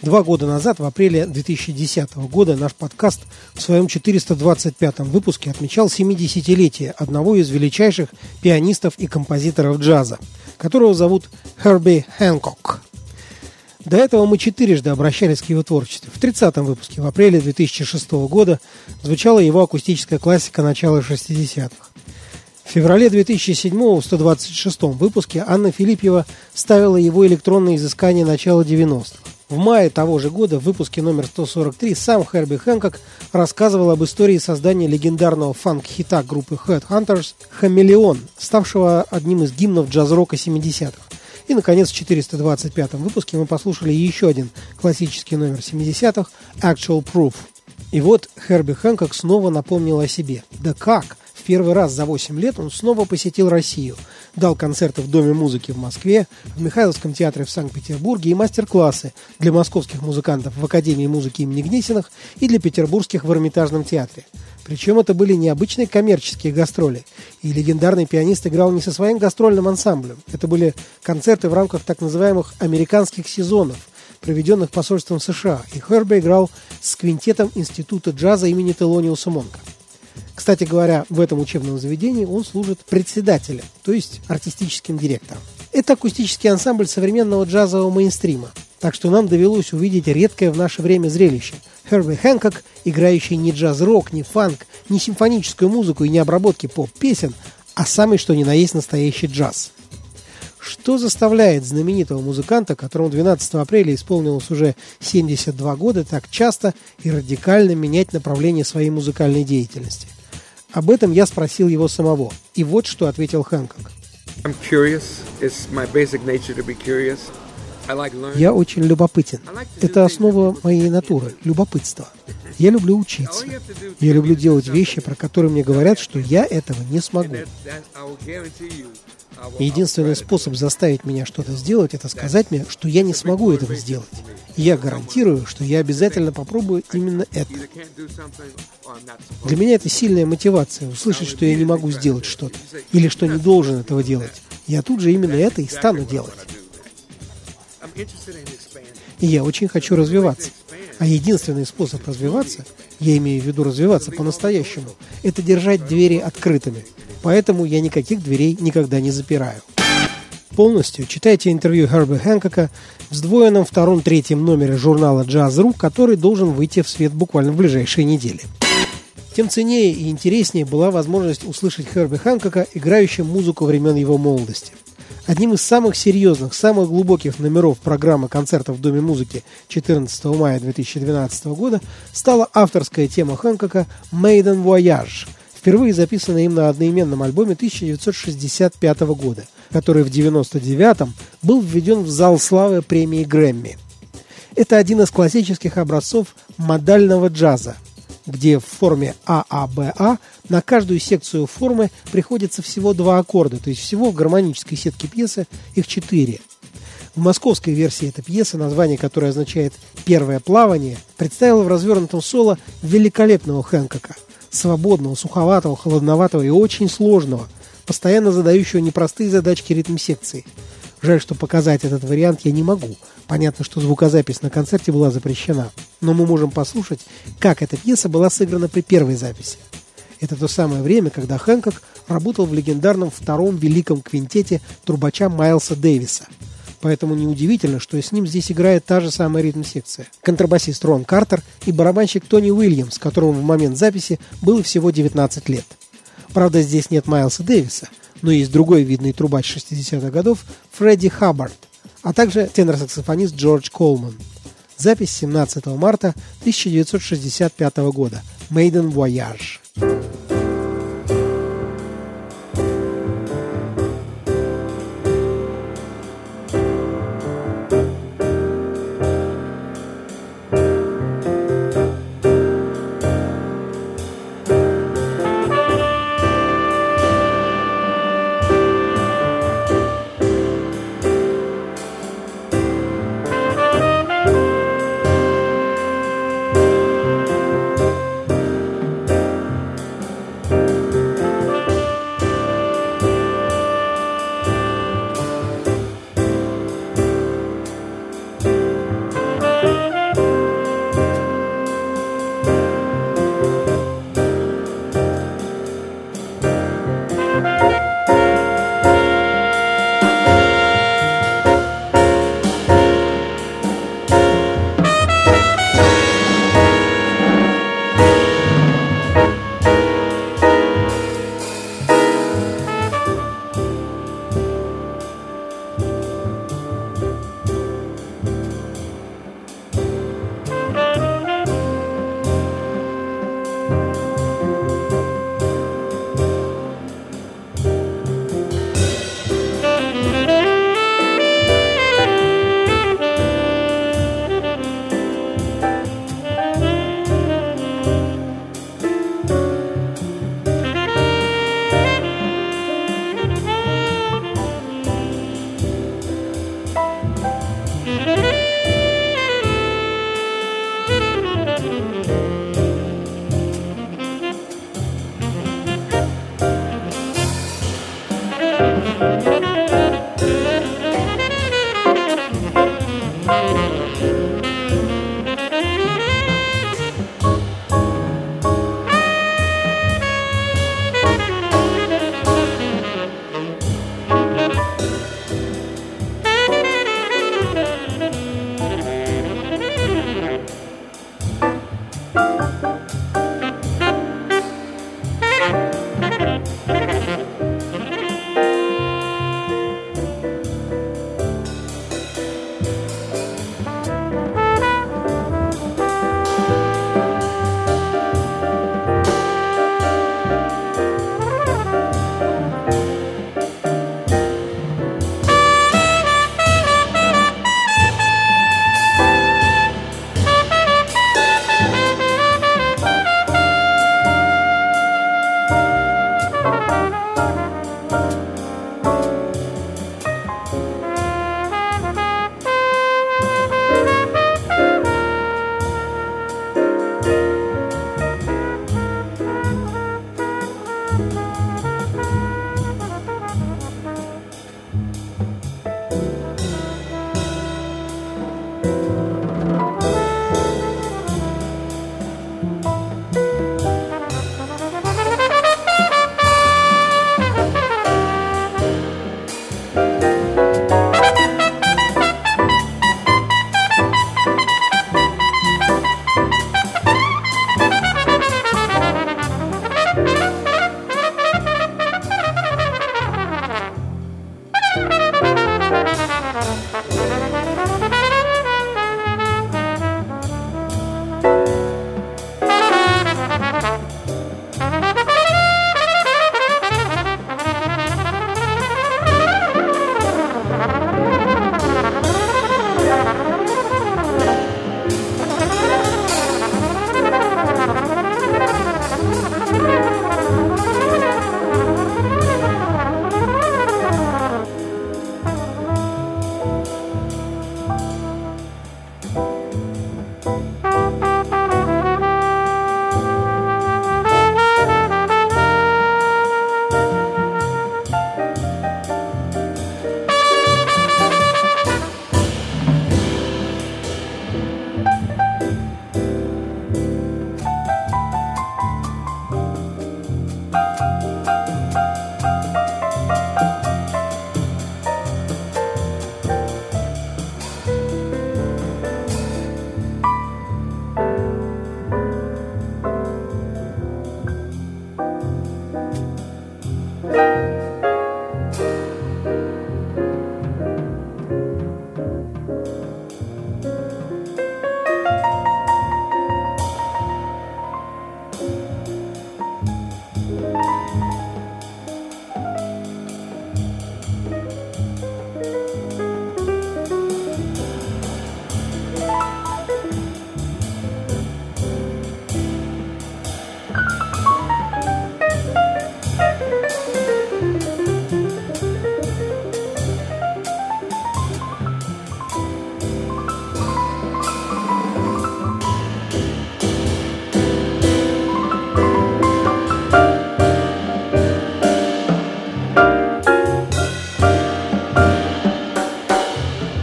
Два года назад, в апреле 2010 года, наш подкаст в своем 425-м выпуске отмечал 70-летие одного из величайших пианистов и композиторов джаза, которого зовут Херби Хэнкок. До этого мы четырежды обращались к его творчеству. В 30-м выпуске, в апреле 2006 года, звучала его акустическая классика начала 60-х. В феврале 2007 в 126 выпуске Анна Филиппьева ставила его электронные изыскания начала 90-х. В мае того же года в выпуске номер 143 сам Херби Хэнкок рассказывал об истории создания легендарного фанк-хита группы Headhunters «Хамелеон», ставшего одним из гимнов джаз-рока 70-х. И, наконец, в 425 выпуске мы послушали еще один классический номер 70-х «Actual Proof». И вот Херби Хэнкок снова напомнил о себе. Да как? Первый раз за 8 лет он снова посетил Россию. Дал концерты в Доме музыки в Москве, в Михайловском театре в Санкт-Петербурге и мастер-классы для московских музыкантов в Академии музыки имени Гнесиных и для петербургских в Эрмитажном театре. Причем это были необычные коммерческие гастроли. И легендарный пианист играл не со своим гастрольным ансамблем. Это были концерты в рамках так называемых «американских сезонов», проведенных посольством США. И Херби играл с квинтетом Института джаза имени Телониуса Монка. Кстати говоря, в этом учебном заведении он служит председателем, то есть артистическим директором. Это акустический ансамбль современного джазового мейнстрима. Так что нам довелось увидеть редкое в наше время зрелище. Херби Хэнкок, играющий не джаз-рок, не фанк, не симфоническую музыку и не обработки поп-песен, а самый что ни на есть настоящий джаз. Что заставляет знаменитого музыканта, которому 12 апреля исполнилось уже 72 года, так часто и радикально менять направление своей музыкальной деятельности? Об этом я спросил его самого. И вот что ответил Хэнкок. Я очень любопытен. Это основа моей натуры – любопытство. Я люблю учиться. Я люблю делать вещи, про которые мне говорят, что я этого не смогу. И единственный способ заставить меня что-то сделать, это сказать мне, что я не смогу этого сделать. И я гарантирую, что я обязательно попробую именно это. Для меня это сильная мотивация, услышать, что я не могу сделать что-то, или что не должен этого делать. Я тут же именно это и стану делать. И я очень хочу развиваться. А единственный способ развиваться, я имею в виду развиваться по-настоящему, это держать двери открытыми. Поэтому я никаких дверей никогда не запираю. Полностью читайте интервью Херби Хэнкока в сдвоенном втором-третьем номере журнала Jazz.ru, который должен выйти в свет буквально в ближайшие недели. Тем ценнее и интереснее была возможность услышать Херби Хэнкока, играющим музыку времен его молодости – Одним из самых серьезных, самых глубоких номеров программы концертов в Доме музыки 14 мая 2012 года стала авторская тема Хэнкока «Maiden Voyage», впервые записанная им на одноименном альбоме 1965 года, который в 1999 был введен в зал славы премии Грэмми. Это один из классических образцов модального джаза – где в форме ААБА на каждую секцию формы приходится всего два аккорда, то есть всего в гармонической сетке пьесы их четыре. В московской версии этой пьесы, название которой означает «Первое плавание», представило в развернутом соло великолепного Хэнкока, свободного, суховатого, холодноватого и очень сложного, постоянно задающего непростые задачки ритм-секции. Жаль, что показать этот вариант я не могу – Понятно, что звукозапись на концерте была запрещена, но мы можем послушать, как эта пьеса была сыграна при первой записи. Это то самое время, когда Хэнкок работал в легендарном втором великом квинтете трубача Майлса Дэвиса. Поэтому неудивительно, что с ним здесь играет та же самая ритм-секция. Контрабасист Рон Картер и барабанщик Тони Уильямс, которому в момент записи было всего 19 лет. Правда, здесь нет Майлса Дэвиса, но есть другой видный трубач 60-х годов Фредди Хаббард, а также тенор-саксофонист Джордж Колман. Запись 17 марта 1965 года. Maiden Voyage.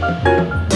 Música